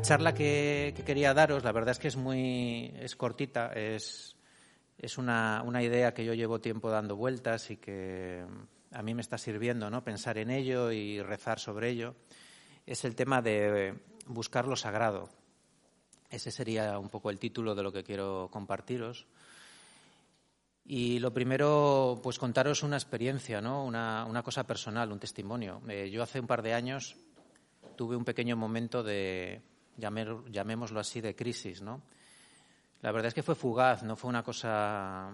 la charla que, quería daros, la verdad es que es muy es cortita, es, es una, una, idea que yo llevo tiempo dando vueltas y que a mí me está sirviendo ¿no? pensar en ello y rezar sobre ello. Es el tema de buscar lo sagrado. Ese sería un poco el título de lo que quiero compartiros. Y lo primero, pues contaros una experiencia, ¿no? una, una cosa personal, un testimonio. Eh, yo hace un par de años tuve un pequeño momento de, llamémoslo así, de crisis, ¿no? La verdad es que fue fugaz, no fue una cosa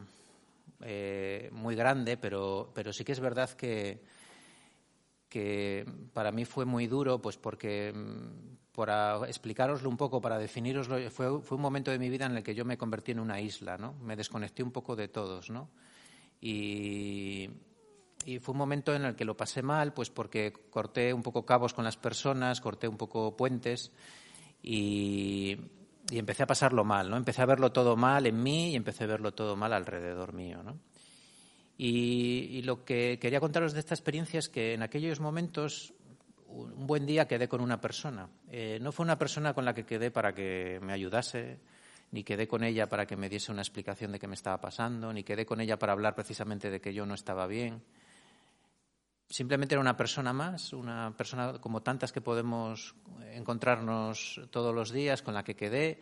eh, muy grande, pero, pero sí que es verdad que, que para mí fue muy duro, pues porque, mm, para explicaroslo un poco, para definiroslo, fue, fue un momento de mi vida en el que yo me convertí en una isla, ¿no? Me desconecté un poco de todos, ¿no? Y, y fue un momento en el que lo pasé mal, pues porque corté un poco cabos con las personas, corté un poco puentes y, empecé a pasarlo mal, ¿no? Empecé a verlo todo mal en mí y empecé a verlo todo mal alrededor mío, ¿no? Y, lo que quería contaros de esta experiencia es que en aquellos momentos, un buen día quedé con una persona. Eh, no fue una persona con la que quedé para que me ayudase, ni quedé con ella para que me diese una explicación de qué me estaba pasando, ni quedé con ella para hablar precisamente de que yo no estaba bien. Simplemente era una persona más, una persona como tantas que podemos encontrarnos todos los días, con la que quedé.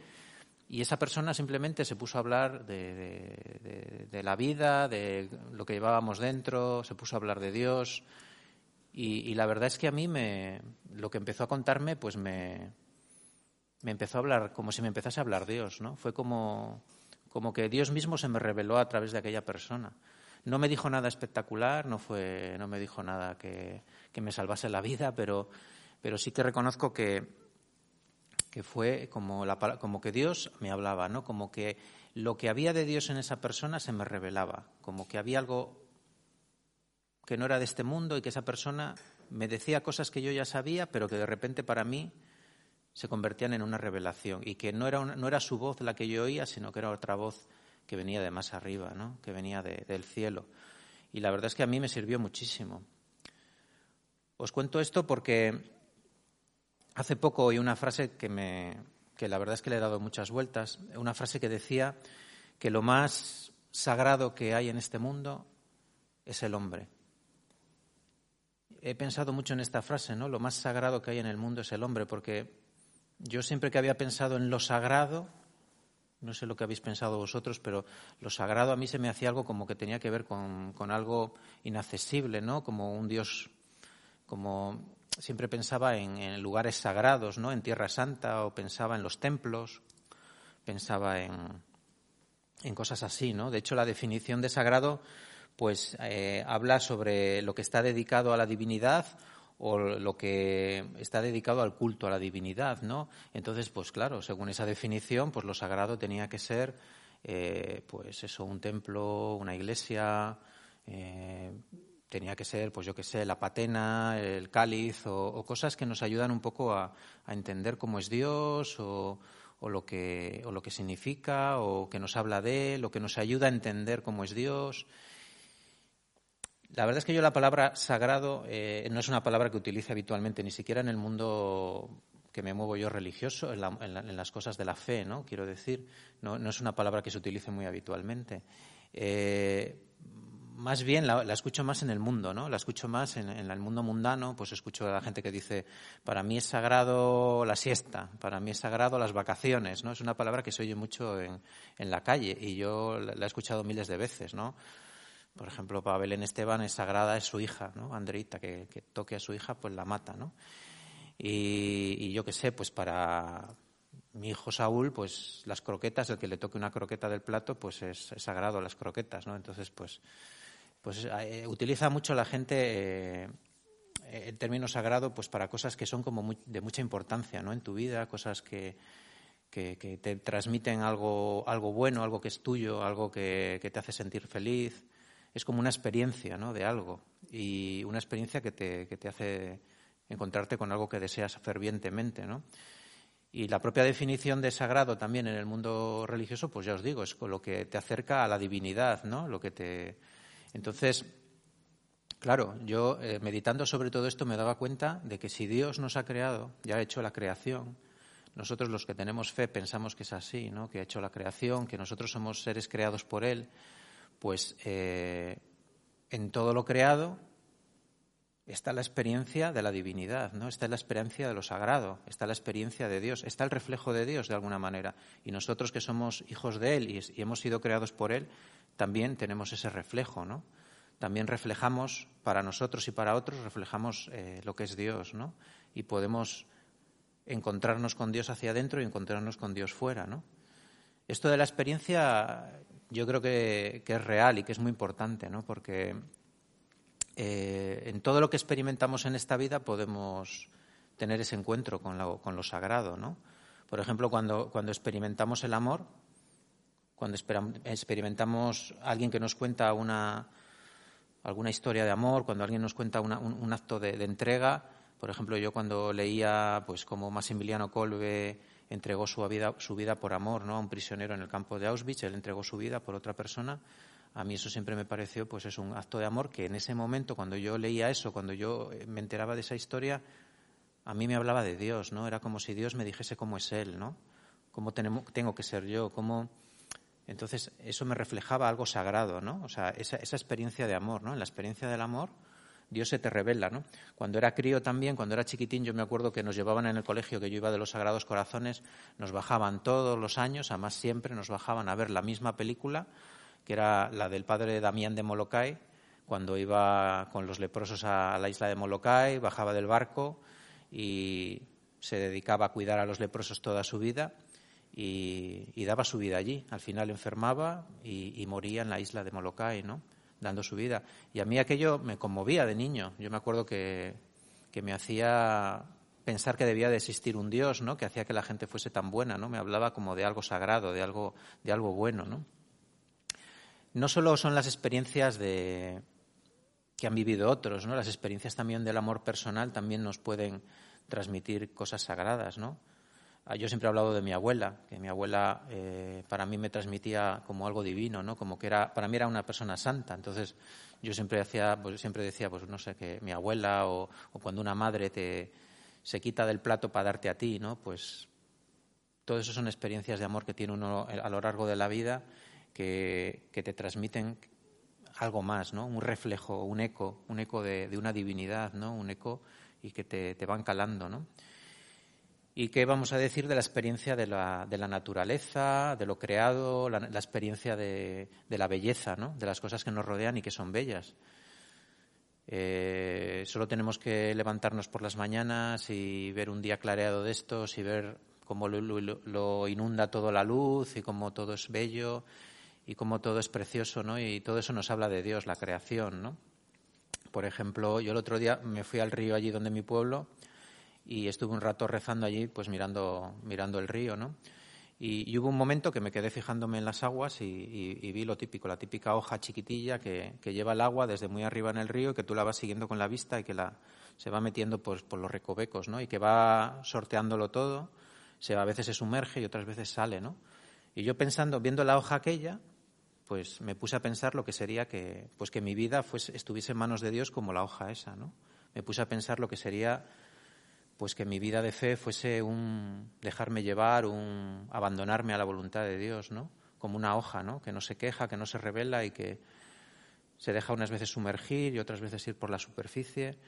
Y esa persona simplemente se puso a hablar de, la vida, de lo que llevábamos dentro, se puso a hablar de Dios. Y, la verdad es que a mí me, lo que empezó a contarme, pues me, me empezó a hablar como si me empezase a hablar Dios, ¿no? Fue como, como que Dios mismo se me reveló a través de aquella persona. No me dijo nada espectacular, no, fue, no me dijo nada que, me salvase la vida, pero, pero sí que reconozco que, que fue como, la, como que Dios me hablaba, ¿no? Como que lo que había de Dios en esa persona se me revelaba, como que había algo que no era de este mundo y que esa persona me decía cosas que yo ya sabía, pero que de repente para mí se convertían en una revelación y que no era, no era su voz la que yo oía, sino que era otra voz que venía de más arriba, ¿no? que venía del cielo. Y la verdad es que a mí me sirvió muchísimo. Os cuento esto porque hace poco oí una frase que, me, que la verdad es que le he dado muchas vueltas, una frase que decía que lo más sagrado que hay en este mundo es el hombre. He pensado mucho en esta frase, ¿no? Lo más sagrado que hay en el mundo es el hombre, porque yo siempre que había pensado en lo sagrado, no sé lo que habéis pensado vosotros, pero lo sagrado a mí se me hacía algo como que tenía que ver con, algo inaccesible, ¿no? Como un Dios, como siempre pensaba en, lugares sagrados, ¿no? En Tierra Santa o pensaba en los templos, pensaba en, en cosas así, ¿no? De hecho, la definición de sagrado, pues, eh, habla sobre lo que está dedicado a la divinidad o lo que está dedicado al culto a la divinidad, ¿no? Entonces, pues claro, según esa definición, pues lo sagrado tenía que ser, eh, pues eso, un templo, una iglesia, eh, tenía que ser, pues yo qué sé, la patena, el cáliz o, cosas que nos ayudan un poco a, entender cómo es Dios o, lo que, o lo que significa o que nos habla de él, lo que nos ayuda a entender cómo es Dios. La verdad es que yo la palabra sagrado eh, no es una palabra que utilice habitualmente, ni siquiera en el mundo que me muevo yo religioso, en, las cosas de la fe, ¿no? Quiero decir, no, es una palabra que se utilice muy habitualmente. Eh, más bien la, escucho más en el mundo, ¿no? La escucho más en, el mundo mundano, pues escucho a la gente que dice, para mí es sagrado la siesta, para mí es sagrado las vacaciones, ¿no? Es una palabra que se oye mucho en, la calle y yo la he escuchado miles de veces, ¿no? Por ejemplo, para Belén Esteban es sagrada es su hija, ¿no? Andreita, que, toque a su hija, pues la mata, ¿no? Y, yo qué sé, pues para mi hijo Saúl, pues las croquetas, el que le toque una croqueta del plato, pues es, sagrado las croquetas, ¿no? Entonces, pues, pues eh, utiliza mucho la gente eh, el término sagrado, pues para cosas que son como de mucha importancia, ¿no? En tu vida, cosas que, que, te transmiten algo, algo bueno, algo que es tuyo, algo que, que te hace sentir feliz es como una experiencia ¿no? de algo y una experiencia que te, que te hace encontrarte con algo que deseas fervientemente. ¿no? Y la propia definición de sagrado también en el mundo religioso, pues ya os digo, es lo que te acerca a la divinidad, ¿no? Lo que te... Entonces, claro, yo eh, meditando sobre todo esto me daba cuenta de que si Dios nos ha creado, ya ha hecho la creación, nosotros los que tenemos fe pensamos que es así, ¿no? que ha hecho la creación, que nosotros somos seres creados por Él, pues eh, en todo lo creado está la experiencia de la divinidad, ¿no? Está la experiencia de lo sagrado, está la experiencia de Dios, está el reflejo de Dios de alguna manera. Y nosotros que somos hijos de Él y, hemos sido creados por Él, también tenemos ese reflejo, ¿no? También reflejamos para nosotros y para otros, reflejamos eh, lo que es Dios, ¿no? Y podemos encontrarnos con Dios hacia adentro y encontrarnos con Dios fuera, ¿no? Esto de la experiencia yo creo que, es real y que es muy importante, ¿no? Porque eh, en todo lo que experimentamos en esta vida podemos tener ese encuentro con lo, con lo sagrado, ¿no? Por ejemplo, cuando, experimentamos el amor, cuando experimentamos alguien que nos cuenta una, alguna historia de amor, cuando alguien nos cuenta un, acto de, entrega, por ejemplo, yo cuando leía pues como Maximiliano Kolbe entregó su vida, su vida por amor ¿no? a un prisionero en el campo de Auschwitz, él entregó su vida por otra persona, a mí eso siempre me pareció pues es un acto de amor que en ese momento cuando yo leía eso, cuando yo eh, me enteraba de esa historia, a mí me hablaba de Dios, ¿no? Era como si Dios me dijese cómo es él, ¿no? Cómo tengo que ser yo, cómo entonces eso me reflejaba algo sagrado, ¿no? O sea, esa, esa experiencia de amor, ¿no? En la experiencia del amor Dios se te revela, ¿no? Cuando era crío también, cuando era chiquitín, yo me acuerdo que nos llevaban en el colegio, que yo iba de los Sagrados Corazones, nos bajaban todos los años, además siempre nos bajaban a ver la misma película que era la del padre Damián de Molokai, cuando iba con los leprosos a, la isla de Molokai, bajaba del barco y se dedicaba a cuidar a los leprosos toda su vida y, daba su vida allí. Al final enfermaba y, moría en la isla de Molokai, ¿no? Dando su vida. Y a mí aquello me conmovía de niño. Yo me acuerdo que, que me hacía pensar que debía de existir un Dios, ¿no? Que hacía que la gente fuese tan buena, ¿no? Me hablaba como de algo sagrado, de algo, de algo bueno, ¿no? no solo son las experiencias de, que han vivido otros, ¿no? Las experiencias también del amor personal también nos pueden transmitir cosas sagradas, ¿no? Ah, yo siempre he hablado de mi abuela, que mi abuela eh, para mí me transmitía como algo divino, ¿no? Como que era, para mí era una persona santa. Entonces yo siempre hacía, pues siempre decía, pues no sé, que mi abuela o, cuando una madre te se quita del plato para darte a ti, ¿no? Pues todo eso son experiencias de amor que tiene uno a lo largo de la vida que, te transmiten algo más, ¿no? Un reflejo, un eco, un eco de, una divinidad, ¿no? Un eco y que te, van calando, ¿no? ¿Y qué vamos a decir de la experiencia de la, de la naturaleza, de lo creado, la, experiencia de, la belleza, ¿no? De las cosas que nos rodean y que son bellas. Eh, solo tenemos que levantarnos por las mañanas y ver un día clareado de estos y ver cómo lo, lo inunda todo la luz y cómo todo es bello y cómo todo es precioso, ¿no? Y todo eso nos habla de Dios, la creación, ¿no? Por ejemplo, yo el otro día me fui al río allí donde mi pueblo y estuve un rato rezando allí, pues mirando, mirando el río, ¿no? Y, hubo un momento que me quedé fijándome en las aguas y, vi lo típico, la típica hoja chiquitilla que, lleva el agua desde muy arriba en el río y que tú la vas siguiendo con la vista y que la, se va metiendo pues, por los recovecos, ¿no? Y que va sorteándolo todo, se, a veces se sumerge y otras veces sale, ¿no? Y yo pensando, viendo la hoja aquella, pues me puse a pensar lo que sería que, pues que mi vida estuviese en manos de Dios como la hoja esa, ¿no? Me puse a pensar lo que sería pues que mi vida de fe fuese un dejarme llevar, un abandonarme a la voluntad de Dios, ¿no? Como una hoja, ¿no? Que no se queja, que no se revela y que se deja unas veces sumergir y otras veces ir por la superficie.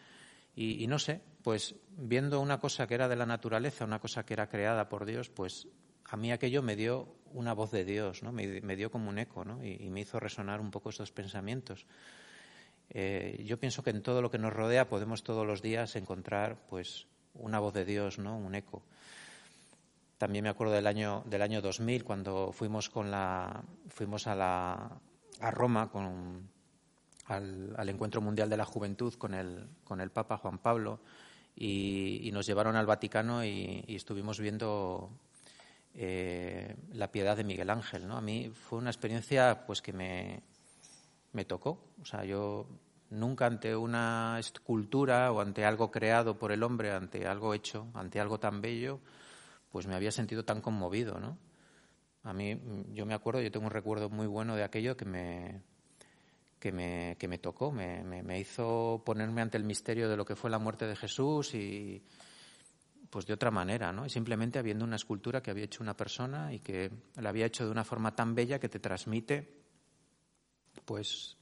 Y, no sé, pues viendo una cosa que era de la naturaleza, una cosa que era creada por Dios, pues a mí aquello me dio una voz de Dios, ¿no? me, dio como un eco ¿no? y, me hizo resonar un poco estos pensamientos. Eh, yo pienso que en todo lo que nos rodea podemos todos los días encontrar pues, una voz de Dios, ¿no? un eco. También me acuerdo del año, del año 2000, cuando fuimos, con la, fuimos a, la, a Roma con, al, Encuentro Mundial de la Juventud con el, con el Papa Juan Pablo y, nos llevaron al Vaticano y estuvimos viendo eh, la piedad de Miguel Ángel. ¿no? A mí fue una experiencia pues que me, me tocó. O sea, yo nunca ante una escultura o ante algo creado por el hombre, ante algo hecho, ante algo tan bello, pues me había sentido tan conmovido, ¿no? A mí, yo me acuerdo, yo tengo un recuerdo muy bueno de aquello que me, que me, que me tocó, me, me, me hizo ponerme ante el misterio de lo que fue la muerte de Jesús y, pues de otra manera, ¿no? Y simplemente habiendo una escultura que había hecho una persona y que la había hecho de una forma tan bella que te transmite, pues,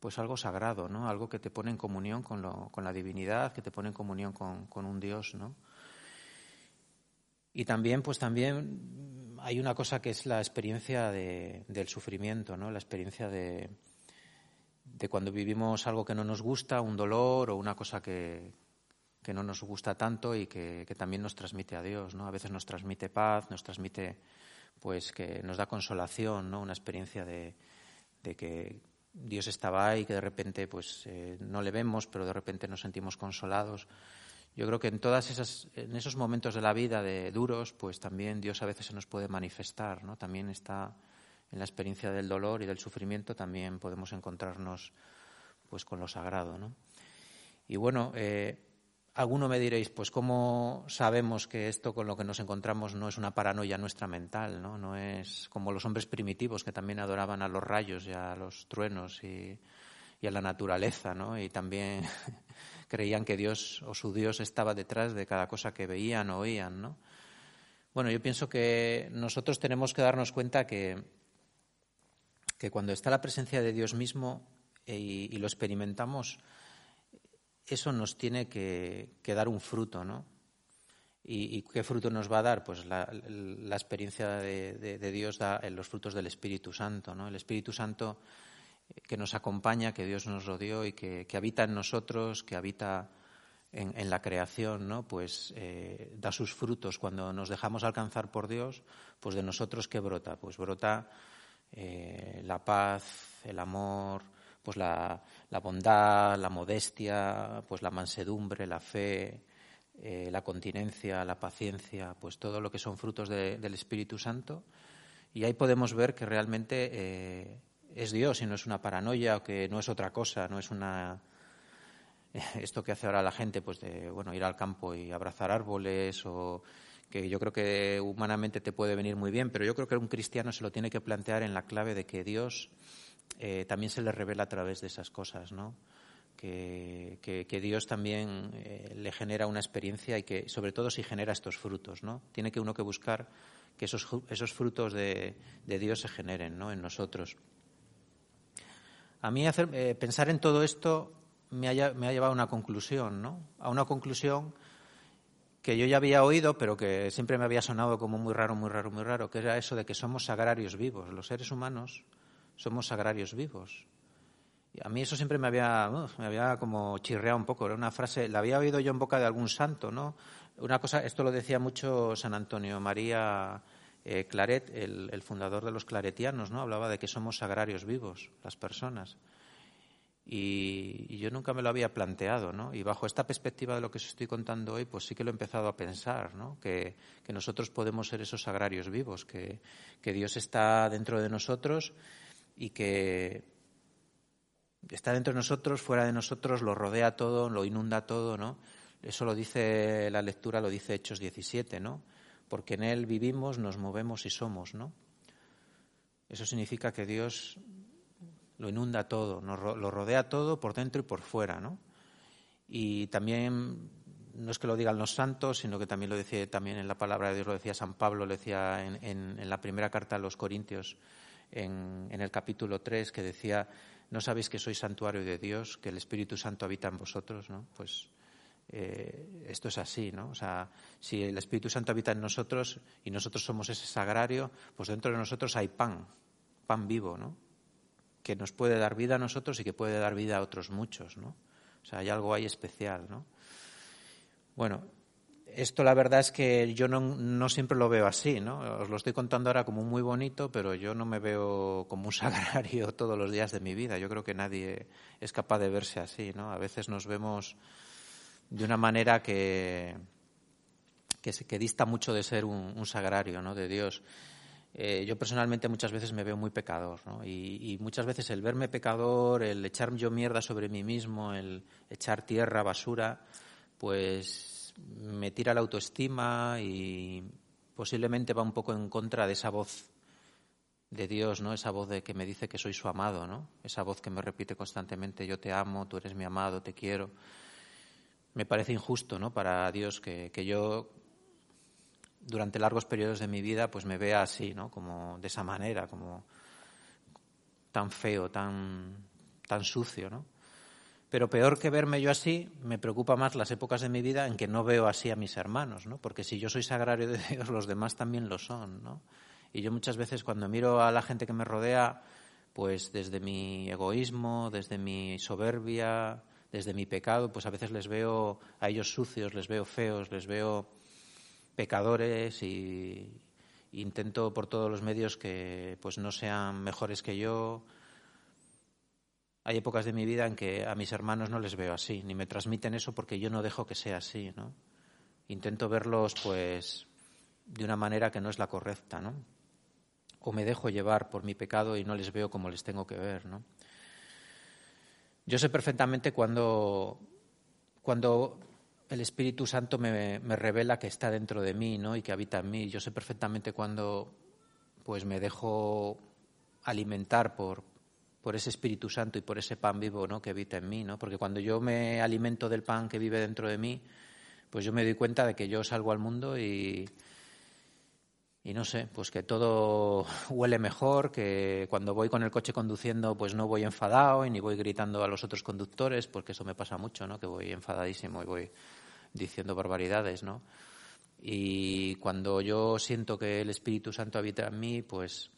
pues algo sagrado, ¿no? Algo que te pone en comunión con, lo, con la divinidad, que te pone en comunión con, con un Dios, ¿no? Y también, pues también hay una cosa que es la experiencia de, del sufrimiento, ¿no? La experiencia de, de cuando vivimos algo que no nos gusta, un dolor o una cosa que, que no nos gusta tanto y que, también nos transmite a Dios, ¿no? A veces nos transmite paz, nos transmite, pues, que nos da consolación, ¿no? Una experiencia de, que Dios estaba ahí, que de repente, pues, eh, no le vemos, pero de repente nos sentimos consolados. Yo creo que en todas esas, en esos momentos de la vida de duros, pues también Dios a veces se nos puede manifestar, ¿no? También está en la experiencia del dolor y del sufrimiento, también podemos encontrarnos, pues, con lo sagrado, ¿no? Y bueno, eh, Alguno me diréis, pues cómo sabemos que esto con lo que nos encontramos no es una paranoia nuestra mental, ¿no? No es como los hombres primitivos que también adoraban a los rayos y a los truenos y, a la naturaleza, ¿no? Y también creían que Dios o su Dios estaba detrás de cada cosa que veían o oían, ¿no? Bueno, yo pienso que nosotros tenemos que darnos cuenta que, que cuando está la presencia de Dios mismo eh, y lo experimentamos, eso nos tiene que, dar un fruto, ¿no? ¿Y, qué fruto nos va a dar? Pues la, experiencia de, Dios da en los frutos del Espíritu Santo, ¿no? El Espíritu Santo que nos acompaña, que Dios nos rodeó y que, habita en nosotros, que habita en, la creación, ¿no? Pues eh, da sus frutos cuando nos dejamos alcanzar por Dios, pues de nosotros qué brota, pues brota eh, la paz, el amor, pues la, bondad, la modestia, pues la mansedumbre, la fe, eh, la continencia, la paciencia, pues todo lo que son frutos del Espíritu Santo. Y ahí podemos ver que realmente eh, es Dios y no es una paranoia o que no es otra cosa, no es una esto que hace ahora la gente, pues de bueno ir al campo y abrazar árboles o que yo creo que humanamente te puede venir muy bien, pero yo creo que un cristiano se lo tiene que plantear en la clave de que Dios eh, también se le revela a través de esas cosas, ¿no? Que, Dios también eh, le genera una experiencia y que, sobre todo, si genera estos frutos, ¿no? Tiene que uno que buscar que esos, esos frutos de, Dios se generen, ¿no? En nosotros. A mí hacer, eh, pensar en todo esto me ha, me ha llevado a una conclusión, ¿no? A una conclusión que yo ya había oído, pero que siempre me había sonado como muy raro, muy raro, muy raro, que era eso de que somos sagrarios vivos. Los seres humanos somos sagrarios vivos. Y a mí eso siempre me había, me había como chirreado un poco. Era una frase, la había oído yo en boca de algún santo, ¿no? Una cosa, esto lo decía mucho San Antonio María eh, Claret, el, fundador de los claretianos, ¿no? Hablaba de que somos sagrarios vivos, las personas. Y, yo nunca me lo había planteado, ¿no? Y bajo esta perspectiva de lo que os estoy contando hoy, pues sí que lo he empezado a pensar, ¿no? Que, nosotros podemos ser esos sagrarios vivos, que Dios está dentro de nosotros y que está dentro de nosotros, fuera de nosotros, lo rodea todo, lo inunda todo, ¿no? Eso lo dice la lectura, lo dice Hechos 17, ¿no? Porque en Él vivimos, nos movemos y somos, ¿no? Eso significa que Dios lo inunda todo, lo rodea todo por dentro y por fuera, ¿no? Y también, no es que lo digan los santos, sino que también lo decía también en la palabra de Dios, lo decía San Pablo, lo decía en, en la primera carta a los Corintios, en, el capítulo 3 que decía, ¿no sabéis que sois santuario de Dios, que el Espíritu Santo habita en vosotros? ¿no? Pues eh, esto es así, ¿no? O sea, si el Espíritu Santo habita en nosotros y nosotros somos ese sagrario, pues dentro de nosotros hay pan, pan vivo, ¿no? Que nos puede dar vida a nosotros y que puede dar vida a otros muchos, ¿no? O sea, hay algo ahí especial, ¿no? Bueno, esto la verdad es que yo no, siempre lo veo así, ¿no? Os lo estoy contando ahora como muy bonito, pero yo no me veo como un sagrario todos los días de mi vida. Yo creo que nadie es capaz de verse así, ¿no? A veces nos vemos de una manera que, que, dista mucho de ser un, sagrario, ¿no? De Dios. Eh, yo personalmente muchas veces me veo muy pecador, ¿no? Y, y, muchas veces el verme pecador, el echar yo mierda sobre mí mismo, el echar tierra, basura, pues me tira la autoestima y posiblemente va un poco en contra de esa voz de Dios, ¿no? Esa voz de que me dice que soy su amado, ¿no? Esa voz que me repite constantemente, yo te amo, tú eres mi amado, te quiero. me parece injusto ¿no? para Dios que, que, yo durante largos periodos de mi vida pues me vea así, ¿no? como de esa manera, como tan feo, tan, tan sucio. ¿no? Pero peor que verme yo así, me preocupa más las épocas de mi vida en que no veo así a mis hermanos, ¿no? porque si yo soy sagrario de Dios, los demás también lo son. ¿no? Y yo muchas veces cuando miro a la gente que me rodea, pues desde mi egoísmo, desde mi soberbia, desde mi pecado, pues a veces les veo a ellos sucios, les veo feos, les veo pecadores y intento por todos los medios que pues no sean mejores que yo. Hay épocas de mi vida en que a mis hermanos no les veo así, ni me transmiten eso porque yo no dejo que sea así, ¿no? Intento verlos pues de una manera que no es la correcta, ¿no? o me dejo llevar por mi pecado y no les veo como les tengo que ver. ¿no? Yo sé perfectamente cuando, cuando el Espíritu Santo me, revela que está dentro de mí ¿no? y que habita en mí. Yo sé perfectamente cuando pues, me dejo alimentar por, por ese Espíritu Santo y por ese pan vivo ¿no? que habita en mí. ¿no? Porque cuando yo me alimento del pan que vive dentro de mí, pues yo me doy cuenta de que yo salgo al mundo y, y no sé, pues que todo huele mejor, que cuando voy con el coche conduciendo pues no voy enfadado y ni voy gritando a los otros conductores, porque eso me pasa mucho, ¿no? Que voy enfadadísimo y voy diciendo barbaridades, ¿no? Y cuando yo siento que el Espíritu Santo habita en mí, pues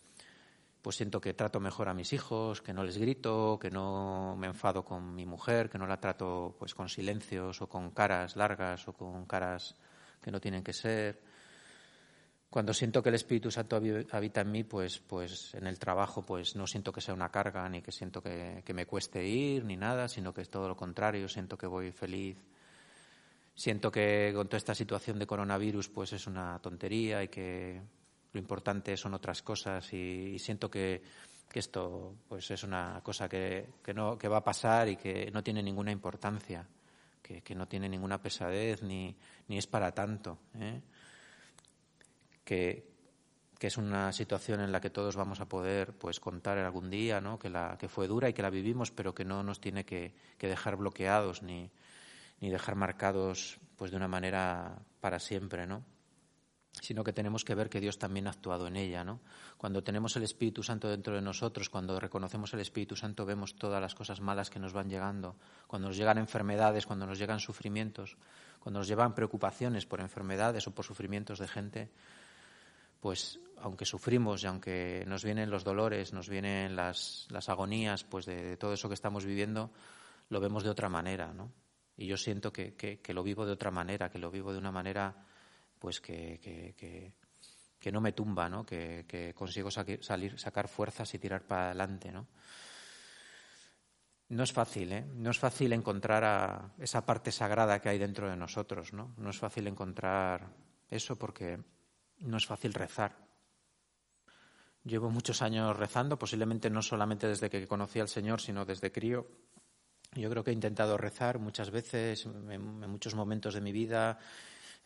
pues siento que trato mejor a mis hijos, que no les grito, que no me enfado con mi mujer, que no la trato pues con silencios o con caras largas o con caras que no tienen que ser cuando siento que el Espíritu Santo habita en mí, pues, pues en el trabajo, pues no siento que sea una carga, ni que siento que, me cueste ir, ni nada, sino que es todo lo contrario, siento que voy feliz. Siento que con toda esta situación de coronavirus, pues es una tontería y que lo importante son otras cosas y, siento que, esto, pues es una cosa que, no, que va a pasar y que no tiene ninguna importancia, que, que no tiene ninguna pesadez ni, ni es para tanto. ¿eh? que, es una situación en la que todos vamos a poder pues contar algún día, ¿no? que, la, que fue dura y que la vivimos, pero que no nos tiene que, dejar bloqueados ni, ni, dejar marcados pues de una manera para siempre, ¿no? Sino que tenemos que ver que Dios también ha actuado en ella. ¿no? Cuando tenemos el Espíritu Santo dentro de nosotros, cuando reconocemos el Espíritu Santo, vemos todas las cosas malas que nos van llegando. Cuando nos llegan enfermedades, cuando nos llegan sufrimientos, cuando nos llevan preocupaciones por enfermedades o por sufrimientos de gente, pues aunque sufrimos y aunque nos vienen los dolores, nos vienen las, las agonías pues de, todo eso que estamos viviendo, lo vemos de otra manera, ¿no? Y yo siento que, que, lo vivo de otra manera, que lo vivo de una manera pues que, que, que no me tumba, ¿no? Que, consigo salir, sacar fuerzas y tirar para adelante, ¿no? No es fácil, ¿eh? No es fácil encontrar a esa parte sagrada que hay dentro de nosotros, ¿no? No es fácil encontrar eso porque no es fácil rezar. Llevo muchos años rezando, posiblemente no solamente desde que conocí al Señor, sino desde crío. Yo creo que he intentado rezar muchas veces, en, muchos momentos de mi vida,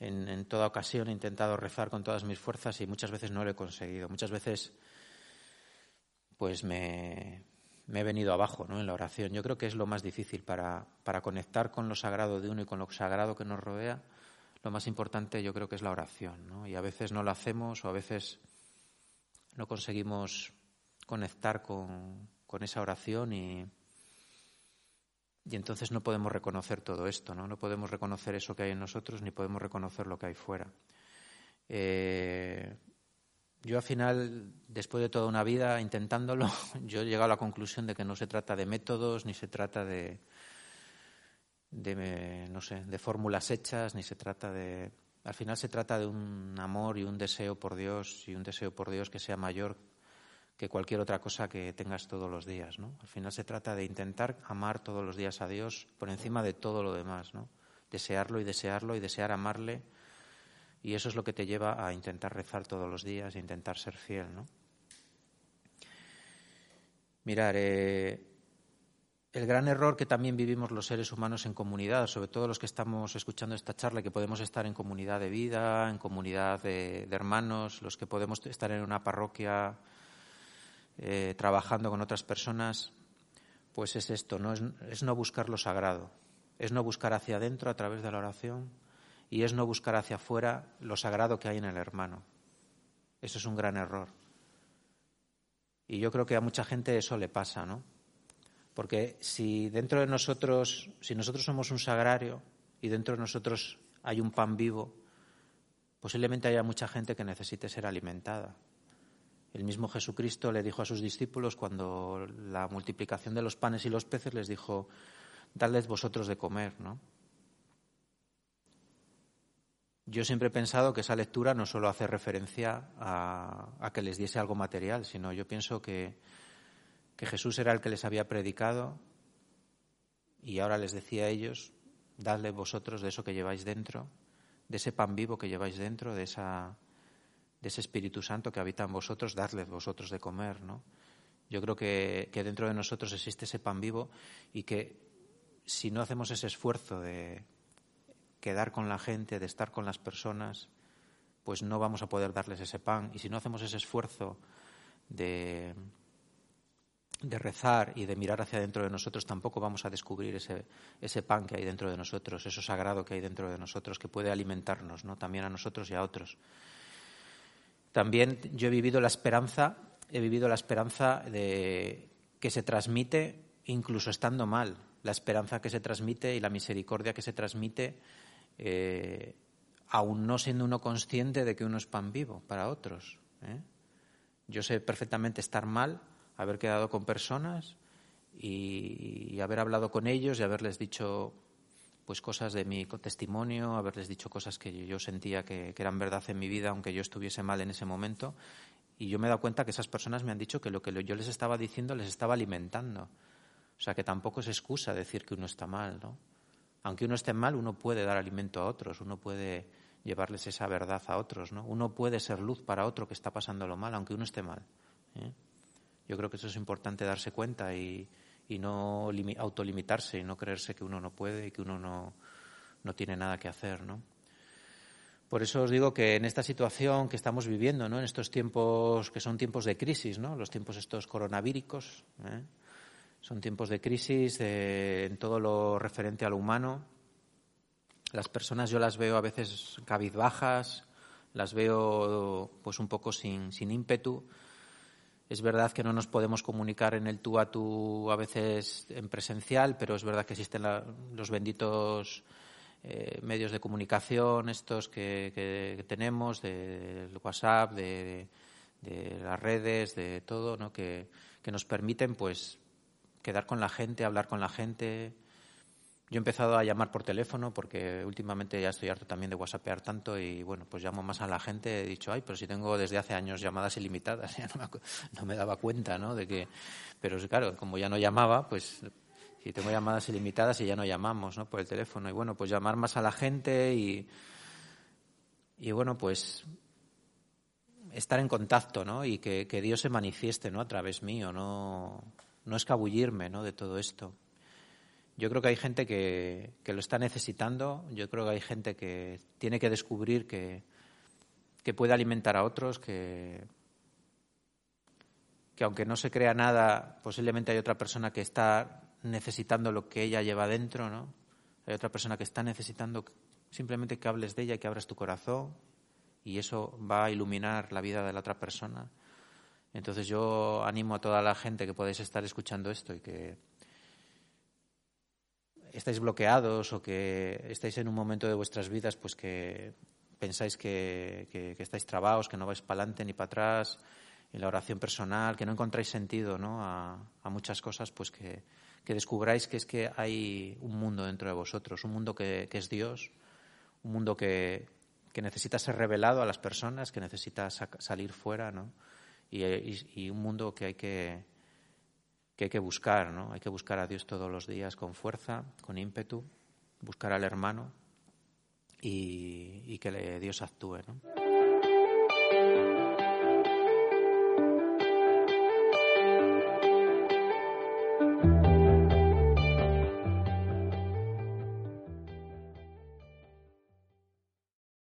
en, toda ocasión he intentado rezar con todas mis fuerzas y muchas veces no lo he conseguido. Muchas veces, pues me, he venido abajo ¿no? en la oración. Yo creo que es lo más difícil para, para conectar con lo sagrado de uno y con lo sagrado que nos rodea lo más importante yo creo que es la oración. Y a veces no la hacemos o a veces no conseguimos conectar con, esa oración y, y entonces no podemos reconocer todo esto, ¿no? No podemos reconocer eso que hay en nosotros ni podemos reconocer lo que hay fuera. Eh, yo al final, después de toda una vida intentándolo, yo he llegado a la conclusión de que no se trata de métodos ni se trata de, de, no sé, de fórmulas hechas, ni se trata de... Al final se trata de un amor y un deseo por Dios y un deseo por Dios que sea mayor que cualquier otra cosa que tengas todos los días, ¿no? Al final se trata de intentar amar todos los días a Dios por encima de todo lo demás, ¿no? Desearlo y desearlo y desear amarle y eso es lo que te lleva a intentar rezar todos los días e intentar ser fiel, ¿no? Mirar, eh, el gran error que también vivimos los seres humanos en comunidad, sobre todo los que estamos escuchando esta charla, que podemos estar en comunidad de vida, en comunidad de, hermanos, los que podemos estar en una parroquia eh, trabajando con otras personas, pues es esto, ¿no? Es, no buscar lo sagrado, es no buscar hacia adentro a través de la oración y es no buscar hacia afuera lo sagrado que hay en el hermano. Eso es un gran error. Y yo creo que a mucha gente eso le pasa, ¿no? Porque si dentro de nosotros, si nosotros somos un sagrario y dentro de nosotros hay un pan vivo, posiblemente haya mucha gente que necesite ser alimentada. El mismo Jesucristo le dijo a sus discípulos cuando la multiplicación de los panes y los peces les dijo, dadles vosotros de comer, ¿no? Yo siempre he pensado que esa lectura no solo hace referencia a, que les diese algo material, sino yo pienso que, que Jesús era el que les había predicado y ahora les decía a ellos, dadle vosotros de eso que lleváis dentro, de ese pan vivo que lleváis dentro, de, esa, de ese Espíritu Santo que habita en vosotros, dadle vosotros de comer, ¿no? Yo creo que, que dentro de nosotros existe ese pan vivo y que si no hacemos ese esfuerzo de quedar con la gente, de estar con las personas, pues no vamos a poder darles ese pan. Y si no hacemos ese esfuerzo de, de rezar y de mirar hacia dentro de nosotros, tampoco vamos a descubrir ese, ese pan que hay dentro de nosotros, eso sagrado que hay dentro de nosotros, que puede alimentarnos, ¿no? también a nosotros y a otros. También yo he vivido la esperanza, he vivido la esperanza de que se transmite incluso estando mal, la esperanza que se transmite y la misericordia que se transmite, eh, aún no siendo uno consciente de que uno es pan vivo para otros. ¿eh? Yo sé perfectamente estar mal haber quedado con personas y, haber hablado con ellos y haberles dicho pues cosas de mi testimonio, haberles dicho cosas que yo sentía que, eran verdad en mi vida, aunque yo estuviese mal en ese momento. Y yo me he dado cuenta que esas personas me han dicho que lo que yo les estaba diciendo les estaba alimentando. O sea, que tampoco es excusa decir que uno está mal, ¿no? Aunque uno esté mal, uno puede dar alimento a otros, uno puede llevarles esa verdad a otros, ¿no? Uno puede ser luz para otro que está pasándolo mal, aunque uno esté mal. ¿eh? Yo creo que eso es importante darse cuenta y, no autolimitarse y no creerse que uno no puede y que uno no, no tiene nada que hacer, ¿no? Por eso os digo que en esta situación que estamos viviendo, ¿no? en estos tiempos que son tiempos de crisis, ¿no? los tiempos estos coronavíricos, ¿eh? son tiempos de crisis en todo lo referente a lo humano. Las personas yo las veo a veces cabizbajas, las veo pues un poco sin, sin ímpetu. Es verdad que no nos podemos comunicar en el tú a tú a veces en presencial, pero es verdad que existen los benditos eh, medios de comunicación, estos que, tenemos, del WhatsApp, de, las redes, de todo, ¿no? que, que nos permiten pues quedar con la gente, hablar con la gente, yo he empezado a llamar por teléfono porque últimamente ya estoy harto también de whatsappear tanto y bueno, pues llamo más a la gente. He dicho, ay, pero si tengo desde hace años llamadas ilimitadas, ya no me, daba cuenta, ¿no? De que, pero claro, como ya no llamaba, pues si tengo llamadas ilimitadas y ya no llamamos, ¿no? Por el teléfono. Y bueno, pues llamar más a la gente y, y bueno, pues estar en contacto, ¿no? Y que, que Dios se manifieste, ¿no? A través mío, no, no escabullirme, ¿no? De todo esto. Yo creo que hay gente que, lo está necesitando, yo creo que hay gente que tiene que descubrir que, que puede alimentar a otros, que, que aunque no se crea nada, posiblemente hay otra persona que está necesitando lo que ella lleva dentro, ¿no? Hay otra persona que está necesitando simplemente que hables de ella y que abras tu corazón y eso va a iluminar la vida de la otra persona. Entonces yo animo a toda la gente que podéis estar escuchando esto y que estáis bloqueados o que estáis en un momento de vuestras vidas pues que pensáis que, estáis trabados, que no vais para adelante ni para atrás, en la oración personal, que no encontráis sentido ¿no? A, muchas cosas, pues que, descubráis que es que hay un mundo dentro de vosotros, un mundo que, es Dios, un mundo que, necesita ser revelado a las personas, que necesita salir fuera, ¿no? y un mundo que hay que, que hay que buscar, ¿no? Hay que buscar a Dios todos los días con fuerza, con ímpetu, buscar al hermano y, y que Dios actúe, ¿no?